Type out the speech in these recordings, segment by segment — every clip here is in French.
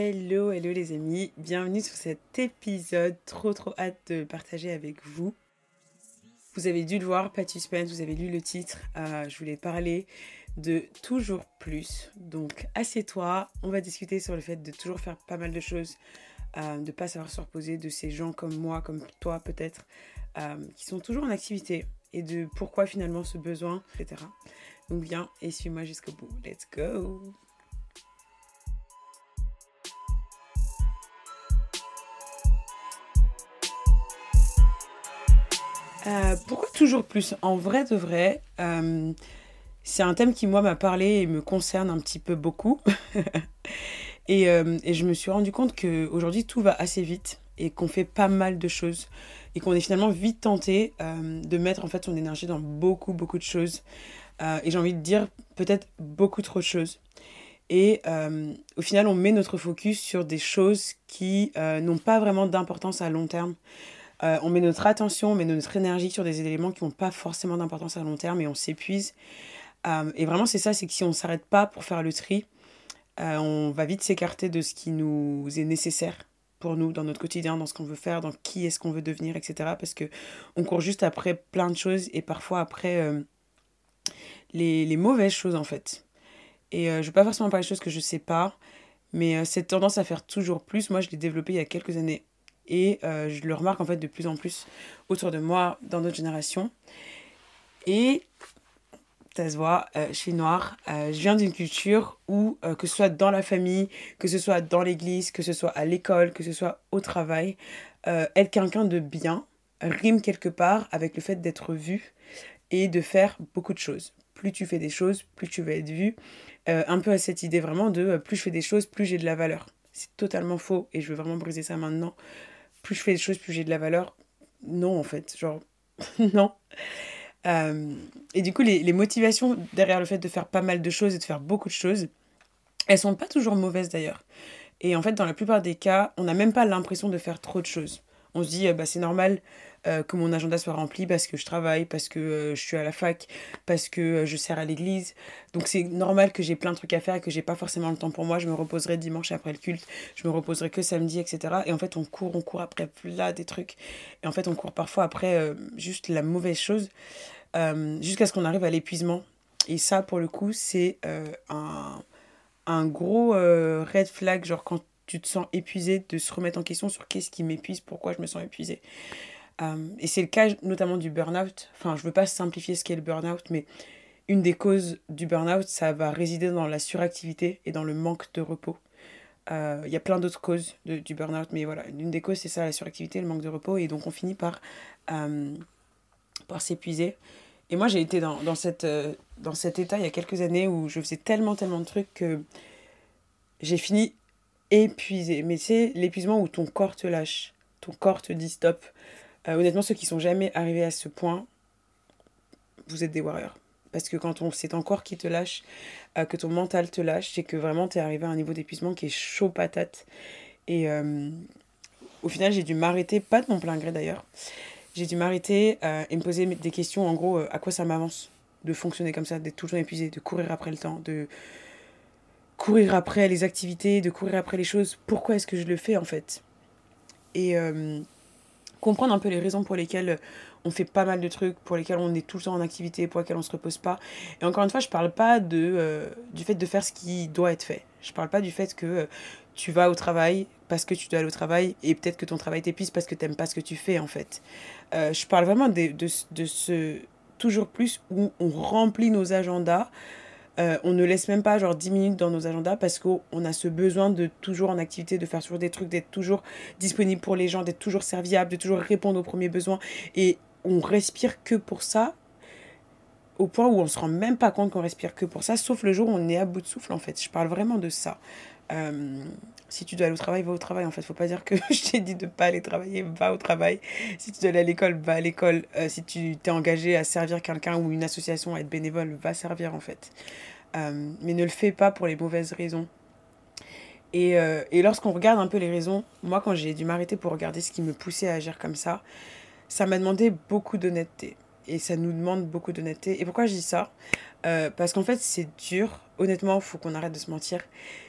Hello, hello les amis, bienvenue sur cet épisode, trop trop hâte de partager avec vous. Vous avez dû le voir, pas de vous avez lu le titre, euh, je voulais parler de toujours plus. Donc assieds-toi, on va discuter sur le fait de toujours faire pas mal de choses, euh, de pas savoir se reposer, de ces gens comme moi, comme toi peut-être, euh, qui sont toujours en activité et de pourquoi finalement ce besoin, etc. Donc viens et suis-moi jusqu'au bout. Let's go Euh, pourquoi toujours plus? En vrai de vrai, euh, c'est un thème qui, moi, m'a parlé et me concerne un petit peu beaucoup. et, euh, et, je me suis rendu compte qu'aujourd'hui, tout va assez vite et qu'on fait pas mal de choses et qu'on est finalement vite tenté de mettre en fait son énergie dans beaucoup, beaucoup de choses. et j'ai envie de dire peut-être beaucoup trop de choses. Et au final, on met notre focus sur des choses qui n'ont pas vraiment d'importance à long terme. Euh, on met notre attention, on met notre énergie sur des éléments qui n'ont pas forcément d'importance à long terme et on s'épuise. Euh, et vraiment, c'est ça, c'est que si on ne s'arrête pas pour faire le tri, euh, on va vite s'écarter de ce qui nous est nécessaire pour nous dans notre quotidien, dans ce qu'on veut faire, dans qui est-ce qu'on veut devenir, etc. Parce que on court juste après plein de choses et parfois après les, les, mauvaises choses en fait. Et je ne vais pas forcément parler de choses que je ne sais pas, mais cette tendance à faire toujours plus, moi je l'ai développée il y a quelques années et euh, je le remarque en fait de plus en plus autour de moi, dans notre génération. Et ça se voit, euh, je. Euh, je viens d'une culture où, que ce soit dans la famille, que ce soit dans l'église, que ce soit à l'école, que ce soit au travail, être quelqu'un de bien rime quelque part avec le fait d'être vu et de faire beaucoup de choses. Plus tu fais des choses, plus tu vas être vu. un peu à cette idée vraiment de plus je fais des choses, plus j'ai de la valeur. C'est totalement faux et je veux vraiment briser ça maintenant plus je fais des choses, plus j'ai de la valeur. Non, en fait, genre, non. Euh, et du coup, les, les, motivations derrière le fait de faire pas mal de choses et de faire beaucoup de choses, elles sont pas toujours mauvaises d'ailleurs. Et en fait, dans la plupart des cas, on n'a même pas l'impression de faire trop de choses. On se dit, euh, bah, c'est normal euh, que mon agenda soit rempli parce que je travaille, parce que euh, je suis à la fac, parce que je sers à l'église. Donc c'est normal que j'ai plein de trucs à faire et que j'ai pas forcément le temps pour moi. Je me reposerai dimanche après le culte, je me reposerai que samedi, etc. Et en fait, on court, on court après là des trucs. Et en fait, on court parfois après juste la mauvaise chose jusqu'à ce qu'on arrive à l'épuisement. Et ça, pour le coup, c'est un, un gros red flag, genre quand tu te sens épuisé, de se remettre en question sur qu'est-ce qui m'épuise, pourquoi je me sens épuisé. Euh, et c'est le cas notamment du burn-out. Enfin, je ne veux pas simplifier ce qu'est le burn-out, mais une des causes du burn-out, ça va résider dans la suractivité et dans le manque de repos. Euh, il y a plein d'autres causes du burn-out, mais voilà, une des causes, c'est ça, la suractivité, le manque de repos, et donc on finit par, euh, par s'épuiser. Et moi, j'ai été dans, dans, cette, dans cet état il y a quelques années où je faisais tellement, tellement de trucs que j'ai fini épuisé. Mais c'est l'épuisement où ton corps te lâche, ton corps te dit stop. Euh, honnêtement, ceux qui sont jamais arrivés à ce point, vous êtes des warriors. Parce que quand on, c'est ton corps qui te lâche, euh, que ton mental te lâche, c'est que vraiment tu es arrivé à un niveau d'épuisement qui est chaud patate. Et euh, au final, j'ai dû m'arrêter, pas de mon plein gré d'ailleurs, j'ai dû m'arrêter et me poser des questions en gros, à quoi ça m'avance de fonctionner comme ça, d'être toujours épuisé, de courir après le temps, de, courir après les activités, de courir après les choses. Pourquoi est-ce que je le fais en fait? Et euh, comprendre un peu les raisons pour lesquelles on fait pas mal de trucs, pour lesquelles on est tout le temps en activité, pour lesquelles on se repose pas. Et encore une fois, je parle pas de, euh, du fait de faire ce qui doit être fait. Je parle pas du fait que euh, tu vas au travail parce que tu dois aller au travail et peut-être que ton travail t'épuise parce que tu n'aimes pas ce que tu fais en fait. je parle vraiment de, de, de ce toujours plus où on remplit nos agendas euh, on ne laisse même pas genre 10 minutes dans nos agendas parce qu'on a ce besoin de toujours en activité, de faire toujours des trucs, d'être toujours disponible pour les gens, d'être toujours serviable, de toujours répondre aux premiers besoins. Et on respire que pour ça, au point où on se rend même pas compte qu'on respire que pour ça, sauf le jour où on est à bout de souffle en fait. Je parle vraiment de ça. Euh, si tu dois aller au travail, va au travail. En fait, faut pas dire que je t'ai dit de pas aller travailler, va au travail. Si tu dois aller à l'école, va à l'école. Euh, si tu t'es engagé à servir quelqu'un ou une association, à être bénévole, va servir en fait. Euh, mais ne le fais pas pour les mauvaises raisons. Et, et lorsqu'on regarde un peu les raisons, moi quand j'ai dû m'arrêter pour regarder ce qui me poussait à agir comme ça, ça m'a demandé beaucoup d'honnêteté. et ça nous demande beaucoup d'honnêteté. Et pourquoi je dis ça? Parce qu'en fait, c'est dur. Honnêtement, il faut qu'on arrête de se mentir.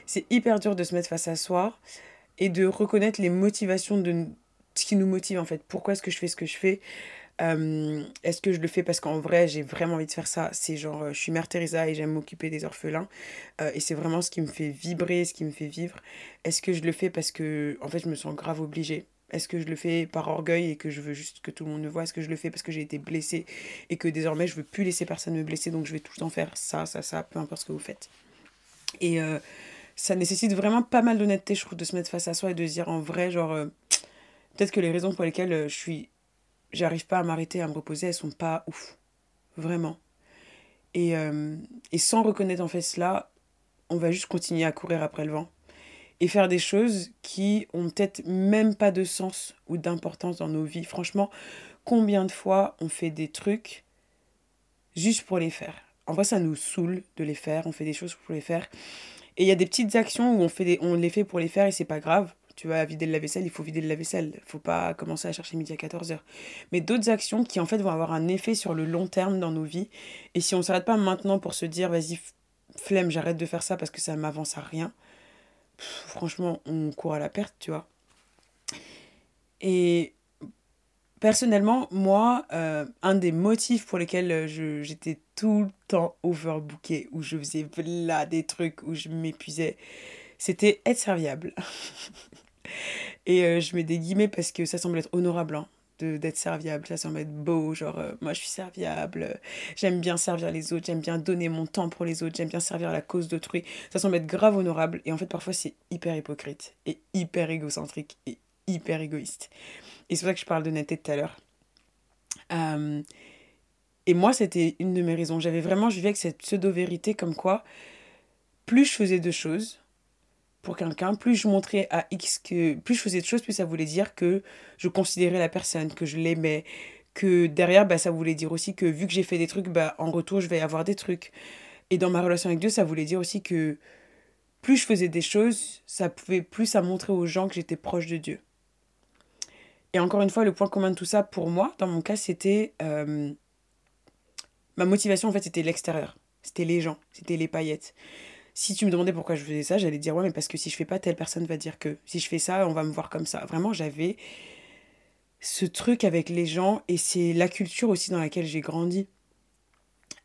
C'est hyper dur de se mettre face à soi et de reconnaître les motivations de ce qui nous motive en fait. Pourquoi est-ce que je fais ce que je fais? Euh, Est-ce que je le fais parce qu'en vrai j'ai vraiment envie de faire ça? C'est genre euh, je suis mère Teresa et j'aime m'occuper des orphelins et c'est vraiment ce qui me fait vibrer, ce qui me fait vivre. Est-ce que je le fais parce que en fait je me sens grave obligée? Est-ce que je le fais par orgueil et que je veux juste que tout le monde me voit? Est-ce que je le fais parce que j'ai été blessée et que désormais je veux plus laisser personne me blesser donc je vais tout le temps faire ça, ça, ça, peu importe ce que vous faites? Et euh, ça nécessite vraiment pas mal d'honnêteté, je trouve, de se mettre face à soi et de se dire en vrai, genre, euh, peut-être que les raisons pour lesquelles euh, je suis. J'arrive pas à m'arrêter, à me reposer, elles sont pas ouf. Vraiment. Et, et sans reconnaître en fait cela, on va juste continuer à courir après le vent et faire des choses qui ont peut-être même pas de sens ou d'importance dans nos vies. Franchement, combien de fois on fait des trucs juste pour les faire? En vrai, ça nous saoule de les faire, on fait des choses pour les faire. Et il y a des petites actions où on, fait les fait pour les faire et c'est pas grave. Tu vas vider le lave-vaisselle, il faut vider le lave-vaisselle. Il faut pas commencer à chercher midi à 14h. Mais d'autres actions qui en fait vont avoir un effet sur le long terme dans nos vies. Et si on s'arrête pas maintenant pour se dire, vas-y, flemme, j'arrête de faire ça parce que ça m'avance à rien, franchement, on court à la perte, tu vois. Et personnellement, moi, euh, un des motifs pour lesquels euh, j'étais tout le temps overbooké, où je faisais là des trucs, où je m'épuisais, c'était être serviable. Et euh, je mets des guillemets parce que ça semble être honorable. Hein d'être serviable, ça semble être beau, genre moi je suis serviable, j'aime bien servir les autres, j'aime bien donner mon temps pour les autres, j'aime bien servir la cause d'autrui, ça semble être grave honorable et en fait parfois c'est hyper hypocrite et hyper égocentrique et hyper égoïste. Et c'est pour ça que je parle d'honnêteté tout à l'heure. Euh, et moi c'était une de mes raisons, j'avais vraiment, je vivais avec cette pseudo-vérité comme quoi plus je faisais de choses, pour quelqu'un, plus je montrais à X que plus je faisais de choses, plus ça voulait dire que je considérais la personne, que je l'aimais, que derrière, bah, ça voulait dire aussi que vu que j'ai fait des trucs, bah, en retour, je vais avoir des trucs. Et dans ma relation avec Dieu, ça voulait dire aussi que plus je faisais des choses, ça pouvait plus ça montrer aux gens que j'étais proche de Dieu. Et encore une fois, le point commun de tout ça, pour moi, dans mon cas, c'était... Euh, ma motivation, en fait, c'était l'extérieur. C'était les gens, c'était les paillettes si tu me demandais pourquoi je faisais ça, j'allais dire ouais, mais parce que si je fais pas, telle personne va dire que. Si je fais ça, on va me voir comme ça. Vraiment, j'avais ce truc avec les gens et c'est la culture aussi dans laquelle j'ai grandi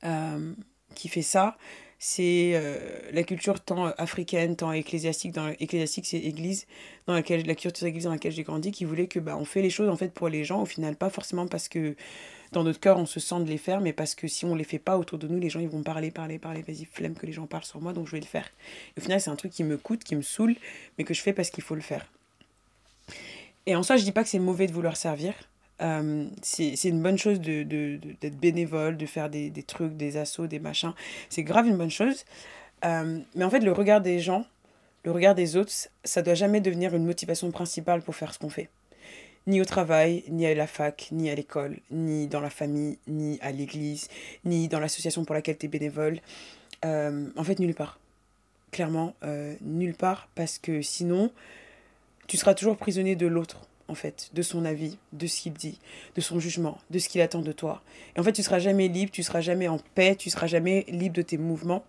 euh, qui fait ça. C'est euh, la culture tant africaine, tant ecclésiastique. Dans ecclésiastique, c'est église dans laquelle la culture église dans laquelle j'ai grandi qui voulait que bah on fait les choses en fait pour les gens au final pas forcément parce que dans notre cœur, on se sent de les faire, mais parce que si on les fait pas autour de nous, les gens ils vont parler, parler, parler, vas-y, flemme que les gens parlent sur moi, donc je vais le faire. au final, c'est un truc qui me coûte, qui me saoule, mais que je fais parce qu'il faut le faire. Et en soi, je dis pas que c'est mauvais de vouloir servir. Euh, c'est une bonne chose d'être de, de, bénévole, de faire des, des, trucs, des assauts, des machins. C'est grave une bonne chose. Euh, mais en fait, le regard des gens, le regard des autres, ça doit jamais devenir une motivation principale pour faire ce qu'on fait ni au travail, ni à la fac, ni à l'école, ni dans la famille, ni à l'église, ni dans l'association pour laquelle tu es bénévole. Euh, en fait, nulle part. Clairement, nulle part, parce que sinon, tu seras toujours prisonnier de l'autre, en fait, de son avis, de ce qu'il dit, de son jugement, de ce qu'il attend de toi. Et en fait, tu seras jamais libre, tu seras jamais en paix, tu seras jamais libre de tes mouvements.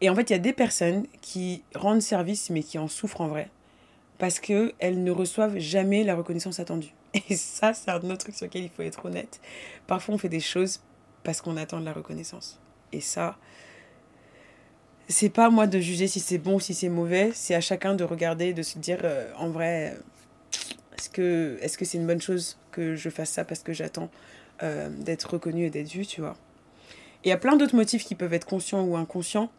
Et en fait, il y a des personnes qui rendent service, mais qui en souffrent en vrai parce qu'elles ne reçoivent jamais la reconnaissance attendue. Et ça, c'est un autre truc sur lequel il faut être honnête. Parfois, on fait des choses parce qu'on attend de la reconnaissance. Et ça, c'est pas à moi de juger si c'est bon si c'est mauvais. C'est à chacun de regarder, de se dire, euh, en vrai, est-ce que c'est -ce c'est une bonne chose que je fasse ça parce que j'attends euh, d'être reconnu et d'être vu, tu vois? Il y a plein d'autres motifs qui peuvent être conscients ou inconscients.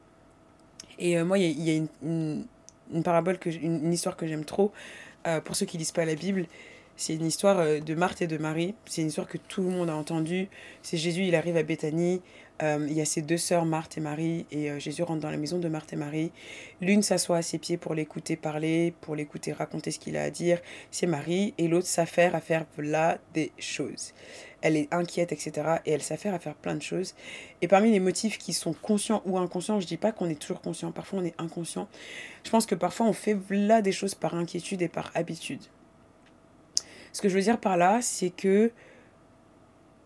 Et euh, moi, il y a, une parabole, une, histoire que j'aime trop. Euh, pour ceux qui lisent pas la Bible, c'est une histoire euh, de Marthe et de Marie. C'est une histoire que tout le monde a entendue. C'est Jésus, il arrive à Béthanie. Euh, il y a ses deux sœurs, Marthe et Marie, et Jésus rentre dans la maison de Marthe et Marie. L'une s'assoit à ses pieds pour l'écouter parler, pour l'écouter raconter ce qu'il a à dire. C'est Marie, et l'autre s'affaire à faire là des choses elle est inquiète, etc. Et elle s'affaire à faire plein de choses. Et parmi les motifs qui sont conscients ou inconscients, je dis pas qu'on est toujours conscient, parfois on est inconscient. Je pense que parfois on fait là des choses par inquiétude et par habitude. Ce que je veux dire par là, c'est que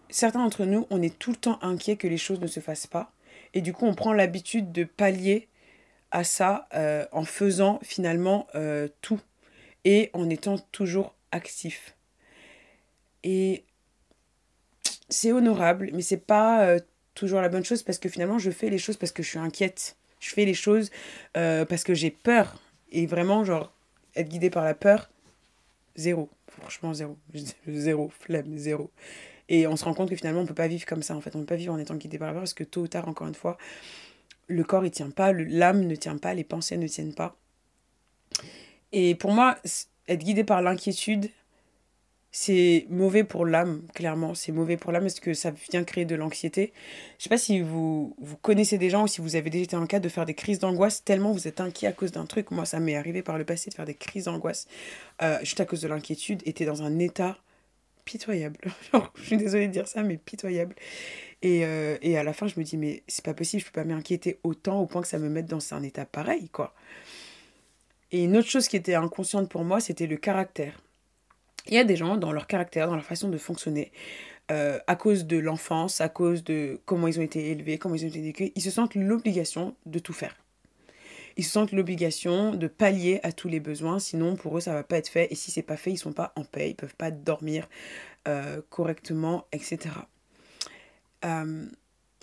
certains d'entre nous, on est tout le temps inquiet que les choses ne se fassent pas. Et du coup, on prend l'habitude de pallier à ça euh, en faisant finalement euh, tout et en étant toujours actif. Et c'est honorable, mais c'est pas euh, toujours la bonne chose parce que finalement, je fais les choses parce que je suis inquiète. Je fais les choses parce que j'ai peur. Et vraiment, genre, être guidé par la peur, zéro. Franchement, zéro. Zéro, flemme, zéro. Et on se rend compte que finalement, on ne peut pas vivre comme ça, en fait. On ne peut pas vivre en étant guidé par la peur parce que tôt ou tard, encore une fois, le corps, il tient pas, l'âme ne tient pas, les pensées ne tiennent pas. Et pour moi, être guidé par l'inquiétude, c'est mauvais pour l'âme, clairement. C'est mauvais pour l'âme parce que ça vient créer de l'anxiété. Je sais pas si vous, vous connaissez des gens ou si vous avez déjà été en cas de faire des crises d'angoisse tellement vous êtes inquiet à cause d'un truc. Moi, ça m'est arrivé par le passé de faire des crises d'angoisse euh, juste à cause de l'inquiétude. Et dans un état pitoyable. je suis désolée de dire ça, mais pitoyable. Et, euh, et à la fin, je me dis, mais c'est pas possible, je peux pas m'inquiéter autant au point que ça me mette dans un état pareil, quoi. Et une autre chose qui était inconsciente pour moi, c'était le caractère. Il y a des gens, dans leur caractère, dans leur façon de fonctionner, euh, à cause de l'enfance, à cause de comment ils ont été élevés, comment ils ont été éduqués, ils se sentent l'obligation de tout faire. Ils se sentent l'obligation de pallier à tous les besoins, sinon pour eux ça va pas être fait. Et si c'est pas fait, ils sont pas en paix, ils peuvent pas dormir euh, correctement, etc. Euh,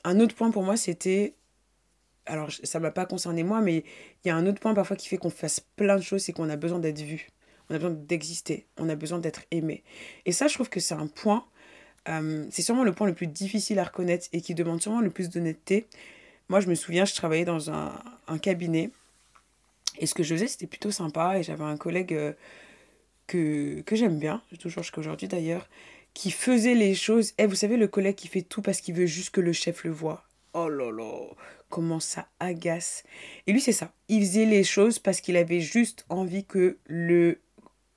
un autre point pour moi, c'était alors ça m'a pas concerné moi, mais il y a un autre point parfois qui fait qu'on fasse plein de choses, c'est qu'on a besoin d'être vu, on a besoin d'exister, on a besoin d'être aimé. Et ça, je trouve que c'est un point, euh, c'est sûrement le point le plus difficile à reconnaître et qui demande sûrement le plus d'honnêteté. Moi, je me souviens, je travaillais dans un, cabinet et ce que je faisais, c'était plutôt sympa et j'avais un collègue euh, que, que j'aime bien, toujours jusqu'à aujourd'hui d'ailleurs, qui faisait les choses. Eh, vous savez, le collègue qui fait tout parce qu'il veut juste que le chef le voit. Oh là là, comment ça agace. Et lui, c'est ça. Il faisait les choses parce qu'il avait juste envie que le,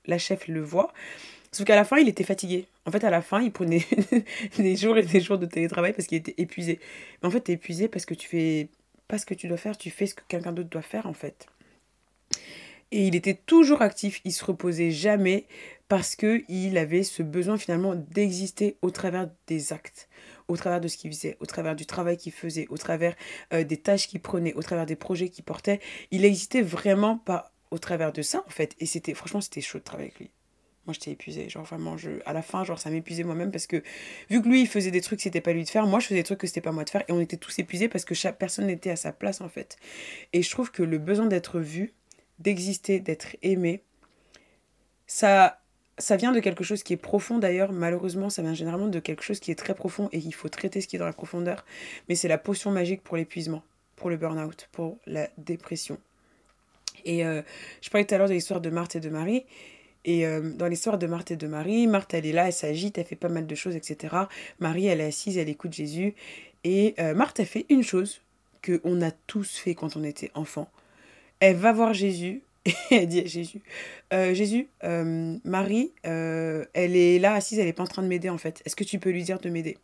la chef le voit. Sauf qu'à la fin, il était fatigué. En fait, à la fin, il prenait des jours et des jours de télétravail parce qu'il était épuisé. Mais en fait, tu es épuisé parce que tu fais pas ce que tu dois faire, tu fais ce que quelqu'un d'autre doit faire, en fait. Et il était toujours actif, il se reposait jamais parce qu'il avait ce besoin finalement d'exister au travers des actes, au travers de ce qu'il faisait, au travers du travail qu'il faisait, au travers euh, des tâches qu'il prenait, au travers des projets qu'il portait. Il existait vraiment pas au travers de ça en fait. Et c'était franchement c'était chaud de travailler avec lui. Moi j'étais épuisée, genre vraiment je à la fin genre ça m'épuisait moi-même parce que vu que lui il faisait des trucs que c'était pas lui de faire, moi je faisais des trucs que c'était pas moi de faire et on était tous épuisés parce que chaque personne était à sa place en fait. Et je trouve que le besoin d'être vu, d'exister, d'être aimé, ça ça vient de quelque chose qui est profond d'ailleurs, malheureusement, ça vient généralement de quelque chose qui est très profond et il faut traiter ce qui est dans la profondeur. Mais c'est la potion magique pour l'épuisement, pour le burn-out, pour la dépression. Et euh, je parlais tout à l'heure de l'histoire de Marthe et de Marie. Et euh, dans l'histoire de Marthe et de Marie, Marthe, elle est là, elle s'agite, elle fait pas mal de choses, etc. Marie, elle est assise, elle écoute Jésus. Et euh, Marthe, a fait une chose qu'on a tous fait quand on était enfant. Elle va voir Jésus, elle dit à Jésus, euh, Jésus, Marie, elle est là assise, elle n'est pas en train de m'aider en fait. Est-ce que tu peux lui dire de m'aider?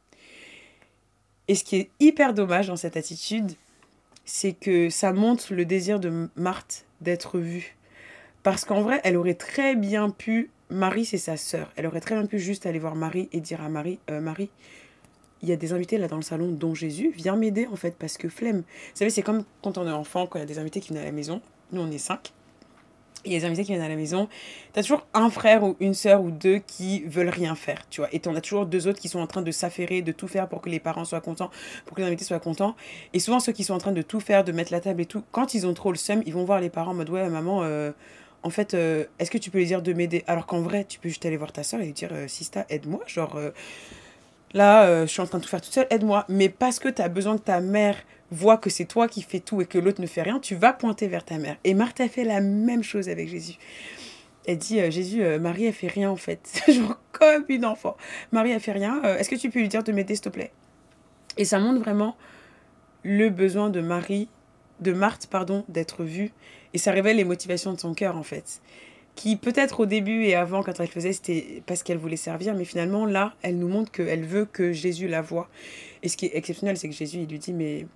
Et ce qui est hyper dommage dans cette attitude, c'est que ça montre le désir de Marthe d'être vue. Parce qu'en vrai, elle aurait très bien pu, Marie c'est sa sœur, elle aurait très bien pu juste aller voir Marie et dire à Marie, Marie, il y a des invités là dans le salon, dont Jésus, viens m'aider en fait, parce que flemme. Vous savez, c'est comme quand on est enfant, quand il y a des invités qui viennent à la maison, nous on est cinq, il y a des invités qui viennent à la maison, tu as toujours un frère ou une sœur ou deux qui veulent rien faire, tu vois. Et tu en as toujours deux autres qui sont en train de s'affairer, de tout faire pour que les parents soient contents, pour que les invités soient contents. Et souvent, ceux qui sont en train de tout faire, de mettre la table et tout, quand ils ont trop le seum, ils vont voir les parents en mode Ouais, maman, euh, en fait, euh, est-ce que tu peux lui dire de m'aider? Alors qu'en vrai, tu peux juste aller voir ta soeur et lui dire euh, Sista, aide-moi. Genre, là, je suis en train de tout faire toute seule, aide-moi. Mais parce que tu as besoin que ta mère vois que c'est toi qui fais tout et que l'autre ne fait rien, tu vas pointer vers ta mère. Et Marthe a fait la même chose avec Jésus. Elle dit euh, Jésus, euh, Marie, elle fait rien en fait. Genre comme une enfant. Marie, elle fait rien. Euh, est-ce que tu peux lui dire de m'aider, s'il te plaît? Et ça montre vraiment le besoin de Marie, de Marthe, pardon, d'être vue. Et ça révèle les motivations de son cœur en fait. Qui peut-être au début et avant, quand elle faisait, c'était parce qu'elle voulait servir. Mais finalement, là, elle nous montre qu'elle veut que Jésus la voie. Et ce qui est exceptionnel, c'est que Jésus, il lui dit, mais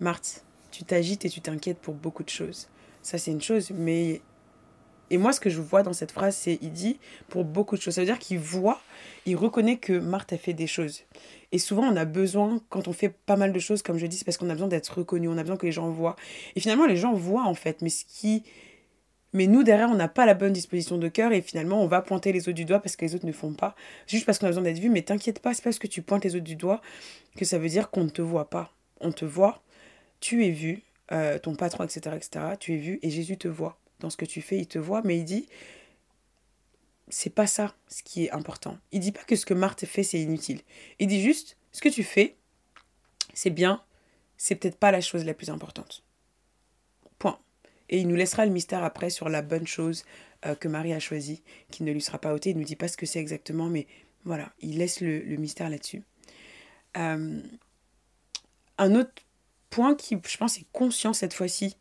Marthe, tu t'agites et tu t'inquiètes pour beaucoup de choses. Ça, c'est une chose, mais Et moi, ce que je vois dans cette phrase, c'est il dit pour beaucoup de choses. Ça veut dire qu'il voit, il reconnaît que Marthe a fait des choses. Et souvent, on a besoin, quand on fait pas mal de choses, comme je dis, c'est parce qu'on a besoin d'être reconnu, on a besoin que les gens voient. Et finalement, les gens voient en fait, mais ce qui. Mais nous, derrière, on n'a pas la bonne disposition de cœur et finalement, on va pointer les autres du doigt parce que les autres ne font pas. Juste parce qu'on a besoin d'être vu, mais t'inquiète pas, c'est parce que tu pointes les autres du doigt que ça veut dire qu'on ne te voit pas. On te voit, tu es vu, euh, ton patron, etc., etc., tu es vu et Jésus te voit. Dans ce que tu fais, il te voit, mais il dit c'est pas ça ce qui est important. Il dit pas que ce que Marthe fait, c'est inutile. Il dit juste, ce que tu fais, c'est bien, c'est peut-être pas la chose la plus importante. Point. Et il nous laissera le mystère après sur la bonne chose euh, que Marie a choisie, qui ne lui sera pas ôtée. Il ne nous dit pas ce que c'est exactement, mais voilà, il laisse le, mystère là-dessus. Euh, un autre point qui, je pense, est conscient cette fois-ci,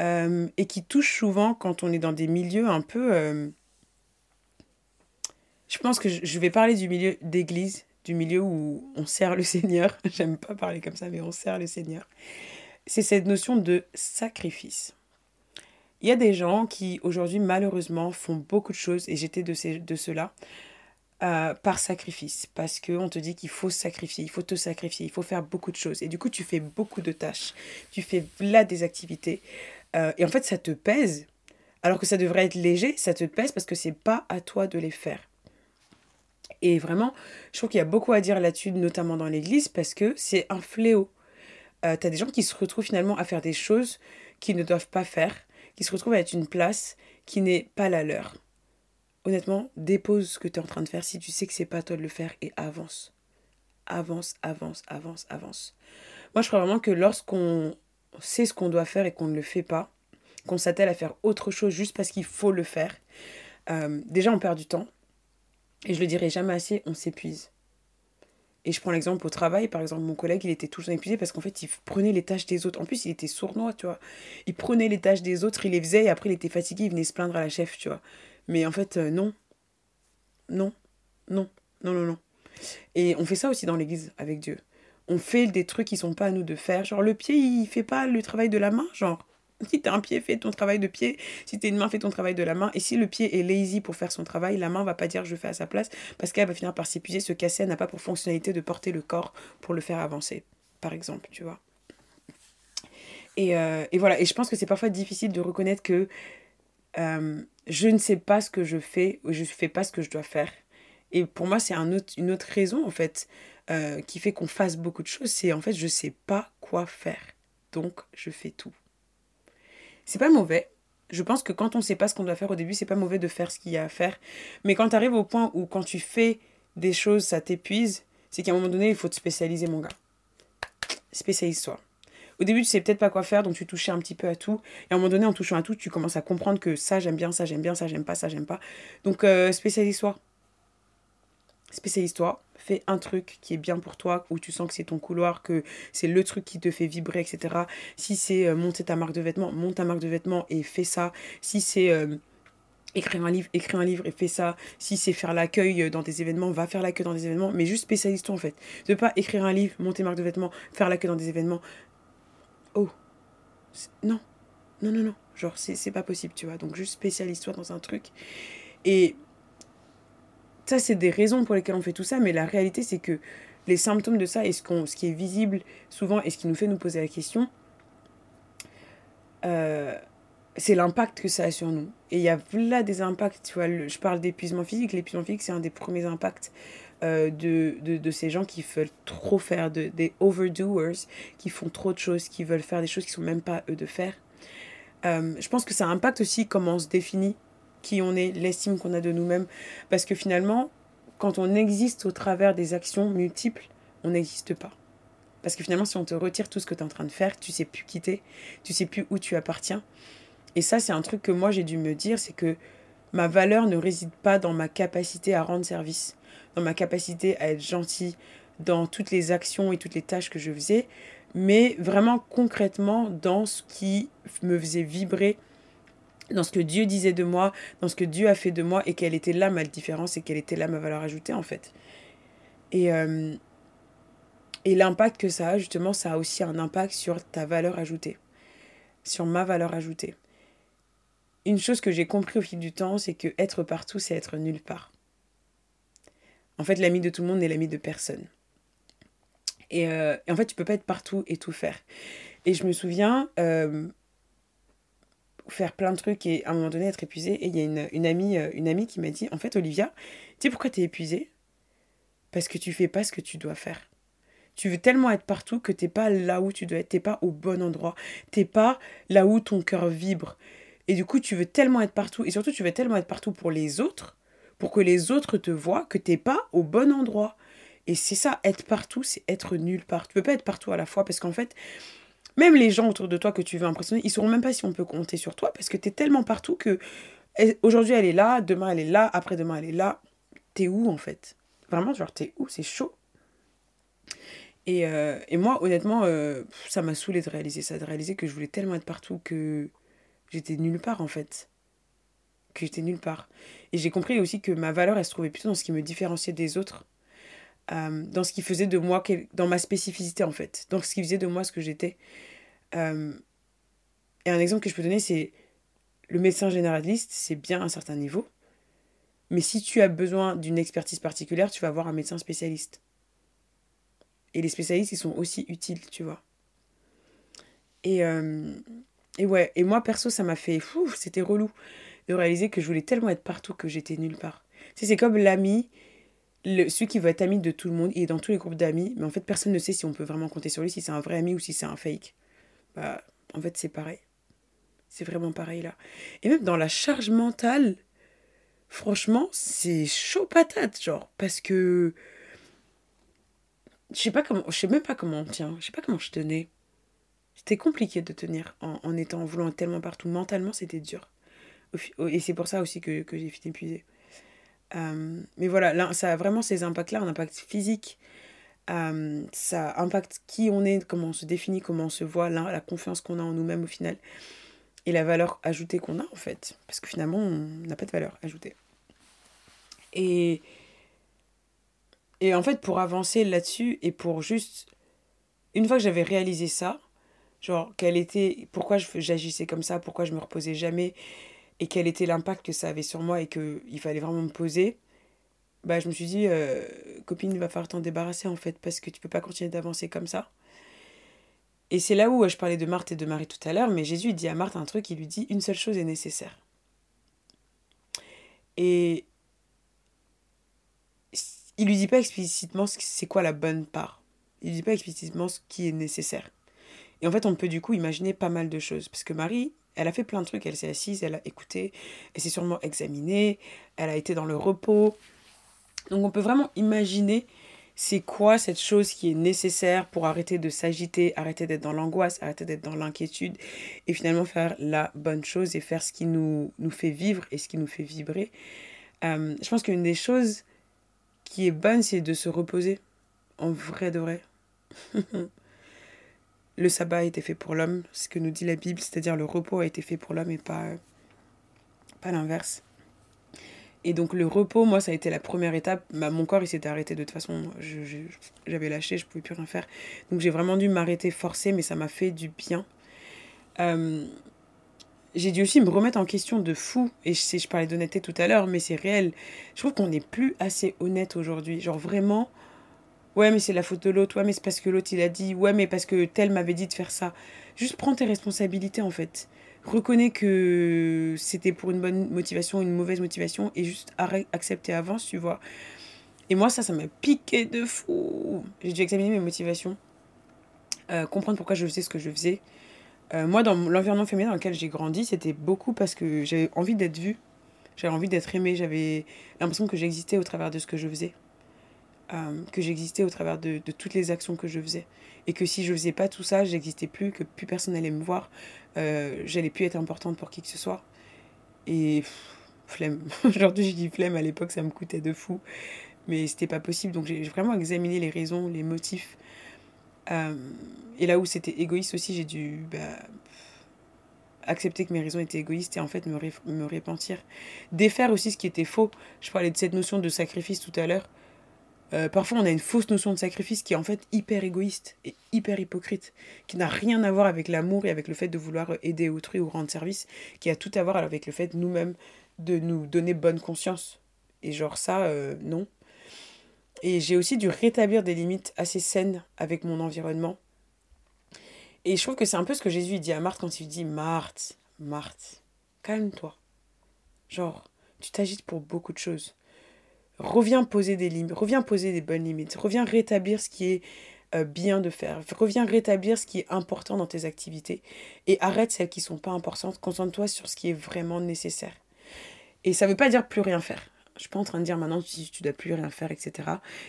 euh, et qui touche souvent quand on est dans des milieux un peu je pense que je vais parler du milieu d'église, du milieu où on sert le Seigneur. J'aime pas parler comme ça, mais on sert le Seigneur. C'est cette notion de sacrifice. Il y a des gens qui aujourd'hui malheureusement font beaucoup de choses, et j'étais de, de ceux-là, euh, par sacrifice. Parce qu'on te dit qu'il faut sacrifier, il faut te sacrifier, il faut faire beaucoup de choses. Et du coup, tu fais beaucoup de tâches, tu fais là des activités. Euh, et en fait, ça te pèse. Alors que ça devrait être léger, ça te pèse parce que c'est pas à toi de les faire. Et vraiment, je trouve qu'il y a beaucoup à dire là-dessus, notamment dans l'Église, parce que c'est un fléau. Euh, tu as des gens qui se retrouvent finalement à faire des choses qu'ils ne doivent pas faire, qui se retrouvent à être une place qui n'est pas la leur. Honnêtement, dépose ce que tu es en train de faire si tu sais que c'est pas toi de le faire et avance. Avance, avance, avance, avance. Moi, je crois vraiment que lorsqu'on sait ce qu'on doit faire et qu'on ne le fait pas, qu'on s'attelle à faire autre chose juste parce qu'il faut le faire, euh, déjà on perd du temps, et je le dirai jamais assez, on s'épuise. Et je prends l'exemple au travail, par exemple, mon collègue, il était toujours épuisé parce qu'en fait, il prenait les tâches des autres. En plus, il était sournois, tu vois. Il prenait les tâches des autres, il les faisait, et après, il était fatigué, il venait se plaindre à la chef, tu vois. Mais en fait, euh, non. Non. Non. Non, non, non. Et on fait ça aussi dans l'église avec Dieu. On fait des trucs qui sont pas à nous de faire. Genre, le pied, il fait pas le travail de la main, genre. Si t'as un pied, fais ton travail de pied. Si t'es une main, fais ton travail de la main. Et si le pied est lazy pour faire son travail, la main va pas dire je fais à sa place parce qu'elle va finir par s'épuiser, se casser. Elle n'a pas pour fonctionnalité de porter le corps pour le faire avancer, par exemple, tu vois. Et, euh, et voilà. Et je pense que c'est parfois difficile de reconnaître que euh, je ne sais pas ce que je fais ou je ne fais pas ce que je dois faire. Et pour moi, c'est une autre raison, en fait, euh, qui fait qu'on fasse beaucoup de choses. C'est en fait, je sais pas quoi faire. Donc, je fais tout. C'est pas mauvais. Je pense que quand on sait pas ce qu'on doit faire au début, c'est pas mauvais de faire ce qu'il y a à faire. Mais quand tu arrives au point où quand tu fais des choses, ça t'épuise, c'est qu'à un moment donné, il faut te spécialiser, mon gars. Spécialise-toi. Au début, tu sais peut-être pas quoi faire, donc tu touches un petit peu à tout. Et à un moment donné, en touchant à tout, tu commences à comprendre que ça, j'aime bien, ça, j'aime bien, ça, j'aime pas, ça, j'aime pas. Donc, euh, spécialise-toi. Spécialise-toi fais un truc qui est bien pour toi, où tu sens que c'est ton couloir, que c'est le truc qui te fait vibrer, etc. Si c'est euh, monter ta marque de vêtements, monte ta marque de vêtements et fais ça. Si c'est euh, écrire un livre, écris un livre et fais ça. Si c'est faire l'accueil dans des événements, va faire l'accueil dans des événements, mais juste spécialise-toi en fait. De pas écrire un livre, monter marque de vêtements, faire l'accueil dans des événements. Oh, non, non, non, non. Genre, c'est pas possible, tu vois. Donc, juste spécialise-toi dans un truc. Et ça, c'est des raisons pour lesquelles on fait tout ça, mais la réalité, c'est que les symptômes de ça et ce, ce qui est visible souvent et ce qui nous fait nous poser la question, euh, c'est l'impact que ça a sur nous. Et il y a là des impacts, tu vois, je parle d'épuisement physique. L'épuisement physique, c'est un des premiers impacts euh, de, de, ces gens qui veulent trop faire, de, des overdoers, qui font trop de choses, qui veulent faire des choses qui sont même pas eux de faire. Euh, je pense que ça impacte aussi comment on se définit qui on est, l'estime qu'on a de nous-mêmes. Parce que finalement, quand on existe au travers des actions multiples, on n'existe pas. Parce que finalement, si on te retire tout ce que tu es en train de faire, tu sais plus quitter, tu sais plus où tu appartiens. Et ça, c'est un truc que moi, j'ai dû me dire, c'est que ma valeur ne réside pas dans ma capacité à rendre service, dans ma capacité à être gentil, dans toutes les actions et toutes les tâches que je faisais, mais vraiment concrètement dans ce qui me faisait vibrer dans ce que Dieu disait de moi, dans ce que Dieu a fait de moi, et quelle était là ma différence et quelle était là ma valeur ajoutée en fait. Et, euh, l'impact que ça a, justement, ça a aussi un impact sur ta valeur ajoutée, sur ma valeur ajoutée. une chose que j'ai compris au fil du temps, c'est que être partout, c'est être nulle part. En fait, l'ami de tout le monde n'est l'ami de personne. Et, euh, en fait, tu peux pas être partout et tout faire. Et je me souviens euh, faire plein de trucs et à un moment donné être épuisée. Et il y a une, une, amie, euh, une amie qui m'a dit En fait, Olivia, tu sais pourquoi tu es épuisée? Parce que tu fais pas ce que tu dois faire. Tu veux tellement être partout que t'es pas là où tu dois être, t'es pas au bon endroit, t'es pas là où ton cœur vibre. Et du coup, tu veux tellement être partout, et surtout, tu veux tellement être partout pour les autres, pour que les autres te voient, que t'es pas au bon endroit. Et c'est ça, être partout, c'est être nulle part. Tu peux pas être partout à la fois, parce qu'en fait, même les gens autour de toi que tu veux impressionner, ils sauront même pas si on peut compter sur toi, parce que tu es tellement partout que aujourd'hui elle est là, demain elle est là, après-demain elle est là. T'es où en fait? Vraiment, genre, t'es où? C'est chaud. Et, euh, moi, honnêtement, euh, ça m'a saoulé de réaliser ça, de réaliser que je voulais tellement être partout que j'étais nulle part en fait. Que j'étais nulle part. Et j'ai compris aussi que ma valeur, elle se trouvait plutôt dans ce qui me différenciait des autres. Euh, dans ce qui faisait de moi, dans ma spécificité en fait. Dans ce qui faisait de moi ce que j'étais. et un exemple que je peux donner, c'est le médecin généraliste, c'est bien à un certain niveau. Mais si tu as besoin d'une expertise particulière, tu vas voir un médecin spécialiste. Et les spécialistes, ils sont aussi utiles, tu vois. Et, euh, et ouais, et moi, perso, ça m'a fait fou, c'était relou de réaliser que je voulais tellement être partout que j'étais nulle part. Tu c'est comme l'ami, celui qui veut être ami de tout le monde, il est dans tous les groupes d'amis, mais en fait, personne ne sait si on peut vraiment compter sur lui, si c'est un vrai ami ou si c'est un fake. Bah, en fait, c'est pareil. C'est vraiment pareil là. Et même dans la charge mentale, franchement, c'est chaud patate, genre, parce que je sais pas comment, je sais même pas comment on tient, je sais pas comment je tenais. C'était compliqué de tenir en, en, étant en voulant tellement partout. Mentalement, c'était dur. Et c'est pour ça aussi que, j'ai fini épuisée. Euh, mais voilà, là, ça a vraiment ces impacts-là, un impact physique. Euh, ça impacte qui on est, comment on se définit, comment on se voit, la confiance qu'on a en nous-mêmes au final. Et la valeur ajoutée qu'on a en fait. Parce que finalement, on n'a pas de valeur ajoutée. Et et en fait, pour avancer là-dessus et pour juste. Une fois que j'avais réalisé ça, genre, quel était. Pourquoi j'agissais comme ça, pourquoi je me reposais jamais, et quel était l'impact que ça avait sur moi et qu'il fallait vraiment me poser, bah, je me suis dit, euh, copine, il va falloir t'en débarrasser en fait, parce que tu peux pas continuer d'avancer comme ça. Et c'est là où je parlais de Marthe et de Marie tout à l'heure, mais Jésus dit à Marthe un truc, il lui dit une seule chose est nécessaire. Et il lui dit pas explicitement c'est quoi la bonne part. Il lui dit pas explicitement ce qui est nécessaire. Et en fait, on peut du coup imaginer pas mal de choses. Parce que Marie, elle a fait plein de trucs. Elle s'est assise, elle a écouté, elle s'est sûrement examinée, elle a été dans le repos. Donc on peut vraiment imaginer c'est quoi cette chose qui est nécessaire pour arrêter de s'agiter, arrêter d'être dans l'angoisse, arrêter d'être dans l'inquiétude et finalement faire la bonne chose et faire ce qui nous, nous fait vivre et ce qui nous fait vibrer. Euh, je pense qu'une des choses qui est bonne, c'est de se reposer. En vrai de vrai. le sabbat a été fait pour l'homme, ce que nous dit la Bible, c'est-à-dire le repos a été fait pour l'homme et pas, pas l'inverse. Et donc le repos, moi, ça a été la première étape. Bah, mon corps, il s'était arrêté de toute façon. J'avais lâché, je pouvais plus rien faire. Donc j'ai vraiment dû m'arrêter forcé, mais ça m'a fait du bien. Euh, j'ai dû aussi me remettre en question de fou. Et je parlais d'honnêteté tout à l'heure, mais c'est réel. Je trouve qu'on n'est plus assez honnête aujourd'hui. Genre vraiment, ouais, mais c'est la faute de l'autre. Ouais, mais c'est parce que l'autre, il a dit. Ouais, mais parce que tel m'avait dit de faire ça. Juste prends tes responsabilités, en fait. Reconnais que c'était pour une bonne motivation, une mauvaise motivation. Et juste arrête, accepter avance, tu vois. Et moi, ça, ça m'a piqué de fou. J'ai dû examiner mes motivations. Euh, comprendre pourquoi je faisais ce que je faisais. Euh, moi, dans l'environnement féminin dans lequel j'ai grandi, c'était beaucoup parce que j'avais envie d'être vue, j'avais envie d'être aimée, j'avais l'impression que j'existais au travers de ce que je faisais, euh, que j'existais au travers de, toutes les actions que je faisais. Et que si je faisais pas tout ça, j'existais plus, que plus personne n'allait me voir, euh, j'allais plus être importante pour qui que ce soit. Et flemme. Aujourd'hui, je dis flemme, à l'époque, ça me coûtait de fou. Mais c'était pas possible. Donc j'ai vraiment examiné les raisons, les motifs euh, et là où c'était égoïste aussi, j'ai dû bah, accepter que mes raisons étaient égoïstes et en fait me, me repentir. Défaire aussi ce qui était faux. Je parlais de cette notion de sacrifice tout à l'heure. Euh, parfois, on a une fausse notion de sacrifice qui est en fait hyper égoïste et hyper hypocrite, qui n'a rien à voir avec l'amour et avec le fait de vouloir aider autrui ou rendre service, qui a tout à voir avec le fait nous-mêmes de nous donner bonne conscience. Et genre ça, euh, non. Et j'ai aussi dû rétablir des limites assez saines avec mon environnement. Et je trouve que c'est un peu ce que Jésus dit à Marthe quand il dit Marthe, Marthe, calme-toi. Genre, tu t'agites pour beaucoup de choses. Reviens poser des limites, reviens poser des bonnes limites, reviens rétablir ce qui est euh, bien de faire, reviens rétablir ce qui est important dans tes activités et arrête celles qui sont pas importantes, concentre-toi sur ce qui est vraiment nécessaire. Et ça veut pas dire plus rien faire. Je suis pas en train de dire maintenant que tu dois plus rien faire, etc.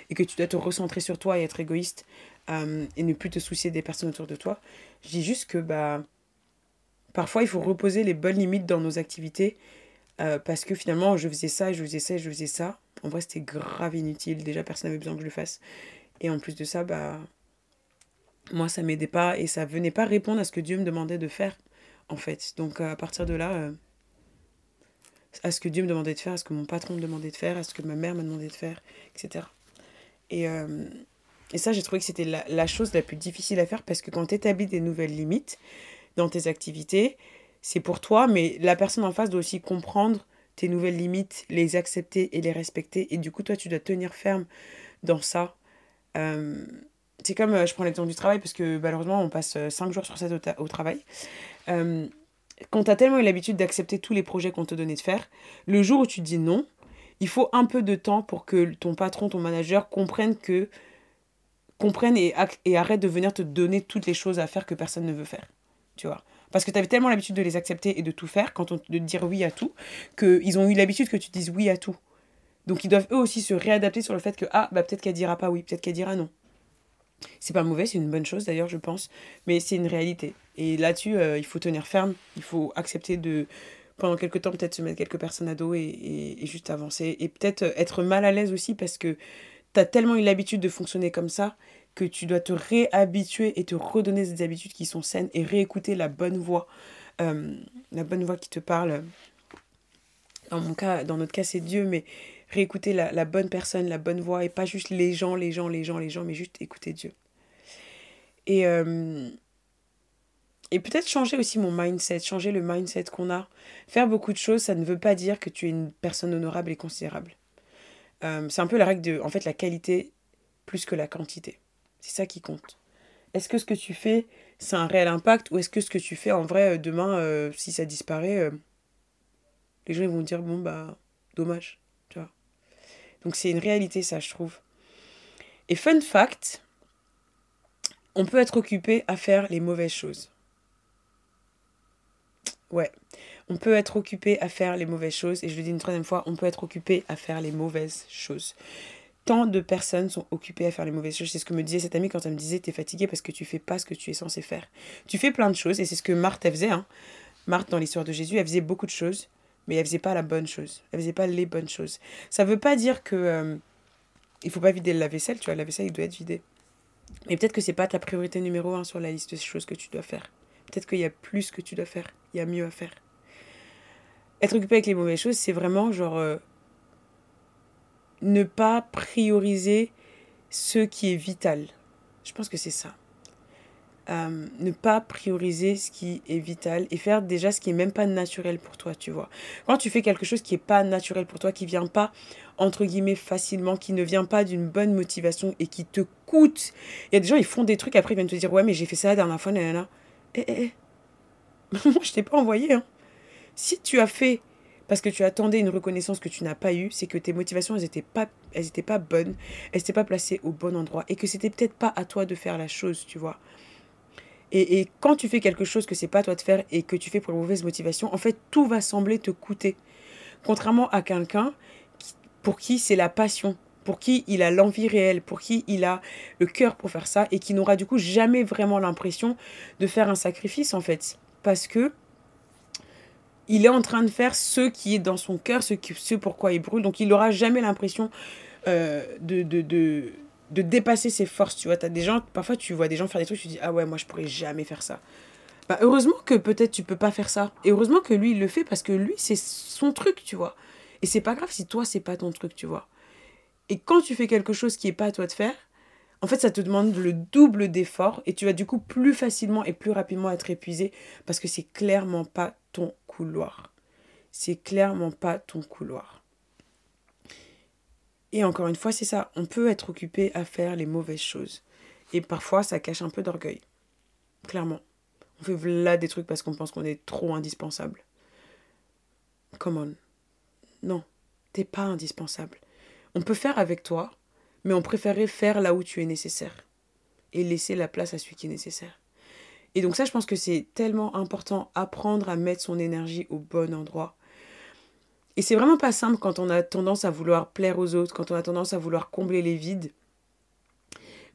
Et que tu dois te recentrer sur toi et être égoïste euh, et ne plus te soucier des personnes autour de toi. Je dis juste que bah parfois il faut reposer les bonnes limites dans nos activités euh, parce que finalement je faisais ça, je faisais ça, je faisais ça. En vrai c'était grave inutile. Déjà personne n'avait besoin que je le fasse. Et en plus de ça, bah moi ça m'aidait pas et ça venait pas répondre à ce que Dieu me demandait de faire en fait. Donc à partir de là. Euh, à ce que Dieu me demandait de faire, à ce que mon patron me demandait de faire, à ce que ma mère m'a demandé de faire, etc. Et, euh, et ça, j'ai trouvé que c'était la, la, chose la plus difficile à faire parce que quand tu établis des nouvelles limites dans tes activités, c'est pour toi, mais la personne en face doit aussi comprendre tes nouvelles limites, les accepter et les respecter. Et du coup, toi, tu dois tenir ferme dans ça. Euh, c'est comme, euh, je prends l'exemple du travail parce que malheureusement, on passe 5 jours sur 7 au, au travail. Euh, quand tu as tellement eu l'habitude d'accepter tous les projets qu'on te donnait de faire, le jour où tu dis non, il faut un peu de temps pour que ton patron, ton manager comprenne que comprenne et, et arrête de venir te donner toutes les choses à faire que personne ne veut faire. Tu vois? Parce que tu avais tellement l'habitude de les accepter et de tout faire, quand on de dire oui à tout, qu'ils ont eu l'habitude que tu dises oui à tout. Donc ils doivent eux aussi se réadapter sur le fait que, ah, bah peut-être qu'elle dira pas oui, peut-être qu'elle dira non. C'est pas mauvais, c'est une bonne chose d'ailleurs, je pense, mais c'est une réalité. Et là-dessus, euh, il faut tenir ferme, il faut accepter de, pendant quelques temps, peut-être se mettre quelques personnes à dos et, et, juste avancer. Et peut-être être mal à l'aise aussi parce que tu as tellement eu l'habitude de fonctionner comme ça que tu dois te réhabituer et te redonner des habitudes qui sont saines et réécouter la bonne voix, euh, la bonne voix qui te parle. Dans mon cas, dans notre cas, c'est Dieu, mais réécouter la, bonne personne, la bonne voix, et pas juste les gens, les gens, les gens, les gens, mais juste écouter Dieu. Et, euh, et peut-être changer aussi mon mindset, changer le mindset qu'on a. Faire beaucoup de choses, ça ne veut pas dire que tu es une personne honorable et considérable. Euh, c'est un peu la règle de, en fait, la qualité plus que la quantité. C'est ça qui compte. Est-ce que ce que tu fais, c'est un réel impact ou est-ce que ce que tu fais, en vrai, demain, si ça disparaît, les gens vont dire, bon, bah, dommage. Donc c'est une réalité, ça, je trouve. Et fun fact, on peut être occupé à faire les mauvaises choses. Ouais, on peut être occupé à faire les mauvaises choses. Et je le dis une troisième fois, on peut être occupé à faire les mauvaises choses. Tant de personnes sont occupées à faire les mauvaises choses. C'est ce que me disait cette amie quand elle me disait T'es fatiguée parce que tu fais pas ce que tu es censé faire. Tu fais plein de choses et c'est ce que Marthe faisait. Hein. Marthe, dans l'histoire de Jésus, elle faisait beaucoup de choses mais elle faisait pas la bonne chose. Elle faisait pas les bonnes choses. Ça veut pas dire que euh, il faut pas vider la vaisselle, tu vois, la vaisselle il doit être vidé. Mais peut-être que c'est pas ta priorité numéro un sur la liste de choses que tu dois faire. Peut-être qu'il y a plus que tu dois faire, il y a mieux à faire. Être occupé avec les mauvaises choses, c'est vraiment genre euh, ne pas prioriser ce qui est vital. Je pense que c'est ça. Euh, ne pas prioriser ce qui est vital et faire déjà ce qui est même pas naturel pour toi, tu vois. Quand tu fais quelque chose qui est pas naturel pour toi, qui vient pas entre guillemets facilement, qui ne vient pas d'une bonne motivation et qui te coûte. Il y a des gens ils font des trucs après ils viennent te dire "Ouais, mais j'ai fait ça la dernière fois, nanana." Eh eh. eh. Moi, je t'ai pas envoyé hein. Si tu as fait parce que tu attendais une reconnaissance que tu n'as pas eue, c'est que tes motivations, elles n'étaient pas, elles étaient pas bonnes, elles n'étaient pas placées au bon endroit et que c'était peut-être pas à toi de faire la chose, tu vois. Et, quand tu fais quelque chose que c'est pas toi de faire et que tu fais pour une mauvaise motivation, en fait, tout va sembler te coûter. Contrairement à quelqu'un pour qui c'est la passion, pour qui il a l'envie réelle, pour qui il a le cœur pour faire ça et qui n'aura du coup jamais vraiment l'impression de faire un sacrifice en fait. Parce que il est en train de faire ce qui est dans son cœur, ce, qui, ce pourquoi il brûle. Donc il n'aura jamais l'impression euh, de, de, de dépasser ses forces, tu vois. As des gens, parfois tu vois des gens faire des trucs, tu dis, ah ouais, moi je pourrais jamais faire ça. Bah, heureusement que peut-être tu peux pas faire ça. Et heureusement que lui, il le fait parce que lui, c'est son truc, tu vois. Et c'est pas grave si toi, c'est pas ton truc, tu vois. Et quand tu fais quelque chose qui n'est pas à toi de faire, en fait, ça te demande le double d'effort et tu vas du coup plus facilement et plus rapidement être épuisé parce que c'est clairement pas ton couloir. C'est clairement pas ton couloir. Et encore une fois, c'est ça. On peut être occupé à faire les mauvaises choses. Et parfois, ça cache un peu d'orgueil. Clairement. On fait là des trucs parce qu'on pense qu'on est trop indispensable. Come on. Non, t'es pas indispensable. On peut faire avec toi, mais on préférait faire là où tu es nécessaire et laisser la place à celui qui est nécessaire. Et donc ça, je pense que c'est tellement important, apprendre à mettre son énergie au bon endroit. Et c'est vraiment pas simple quand on a tendance à vouloir plaire aux autres, quand on a tendance à vouloir combler les vides.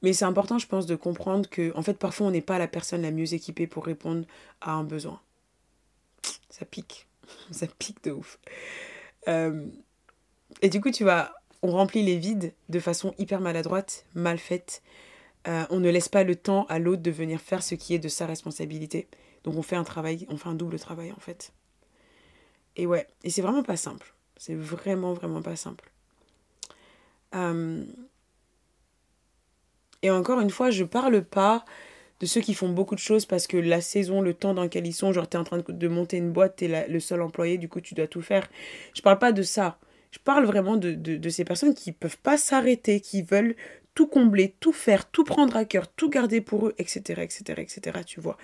Mais c'est important, je pense, de comprendre que, en fait, parfois, on n'est pas la personne la mieux équipée pour répondre à un besoin. Ça pique. Ça pique de ouf. Euh, et du coup, tu vois, on remplit les vides de façon hyper maladroite, mal faite. Euh, on ne laisse pas le temps à l'autre de venir faire ce qui est de sa responsabilité. Donc on fait un travail, on fait un double travail en fait. Et ouais, et c'est vraiment pas simple. C'est vraiment, vraiment pas simple. Euh, et encore une fois, je parle pas de ceux qui font beaucoup de choses parce que la saison, le temps dans lequel ils sont, genre tu es en train de monter une boîte, tu es le seul employé, du coup tu dois tout faire. Je parle pas de ça. Je parle vraiment de, ces personnes qui peuvent pas s'arrêter, qui veulent tout combler, tout faire, tout prendre à cœur, tout garder pour eux, etc., etc., etc., tu vois.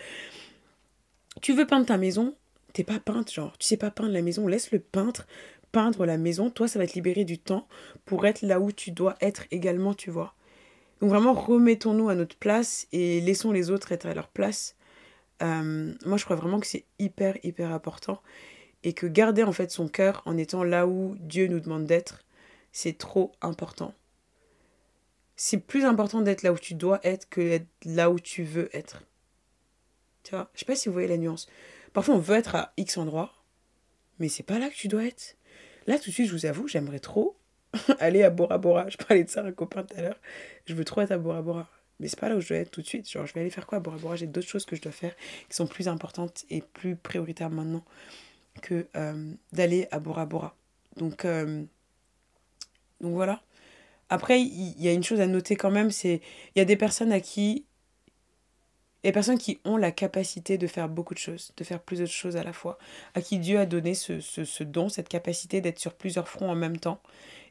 Tu veux peindre ta maison, t'es pas peintre, genre, tu sais pas peindre la maison, laisse le peintre peindre la maison, toi ça va te libérer du temps pour être là où tu dois être également, tu vois. Donc vraiment, remettons-nous à notre place et laissons les autres être à leur place. Euh, moi, je crois vraiment que c'est hyper, hyper important et que garder en fait son cœur en étant là où Dieu nous demande d'être, c'est trop important. C'est plus important d'être là où tu dois être que d'être là où tu veux être. Tu vois, je sais pas si vous voyez la nuance. Parfois on veut être à X endroit, mais c'est pas là que tu dois être. Là tout de suite, je vous avoue, j'aimerais trop aller à Bora Bora. Je parlais de ça à un copain tout à l'heure. Je veux trop être à Bora Bora. Mais c'est pas là où je dois être tout de suite. Genre, je vais aller faire quoi à Bora Bora? J'ai d'autres choses que je dois faire qui sont plus importantes et plus prioritaires maintenant que euh, d'aller à Bora Bora. Donc, euh, donc voilà. Après, il y, a une chose à noter quand même, c'est il y a des personnes à qui... Il y a des personnes qui ont la capacité de faire beaucoup de choses, de faire plusieurs choses à la fois, à qui Dieu a donné ce, ce, don, cette capacité d'être sur plusieurs fronts en même temps.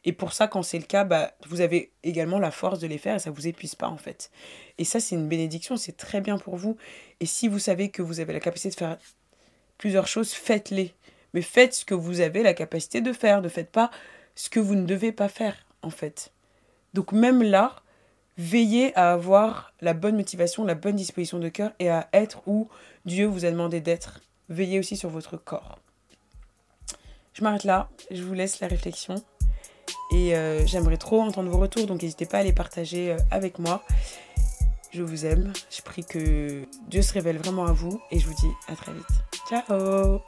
Et pour ça, quand c'est le cas, bah, vous avez également la force de les faire et ça ne vous épuise pas en fait. Et ça, c'est une bénédiction, c'est très bien pour vous. Et si vous savez que vous avez la capacité de faire plusieurs choses, faites-les. Mais faites ce que vous avez la capacité de faire. Ne faites pas ce que vous ne devez pas faire, en fait. Donc même là, veillez à avoir la bonne motivation, la bonne disposition de cœur et à être où Dieu vous a demandé d'être. Veillez aussi sur votre corps. Je m'arrête là, je vous laisse la réflexion. Et euh, j'aimerais trop entendre vos retours, donc n'hésitez pas à les partager euh, avec moi. Je vous aime. Je prie que Dieu se révèle vraiment à vous et je vous dis à très vite. Ciao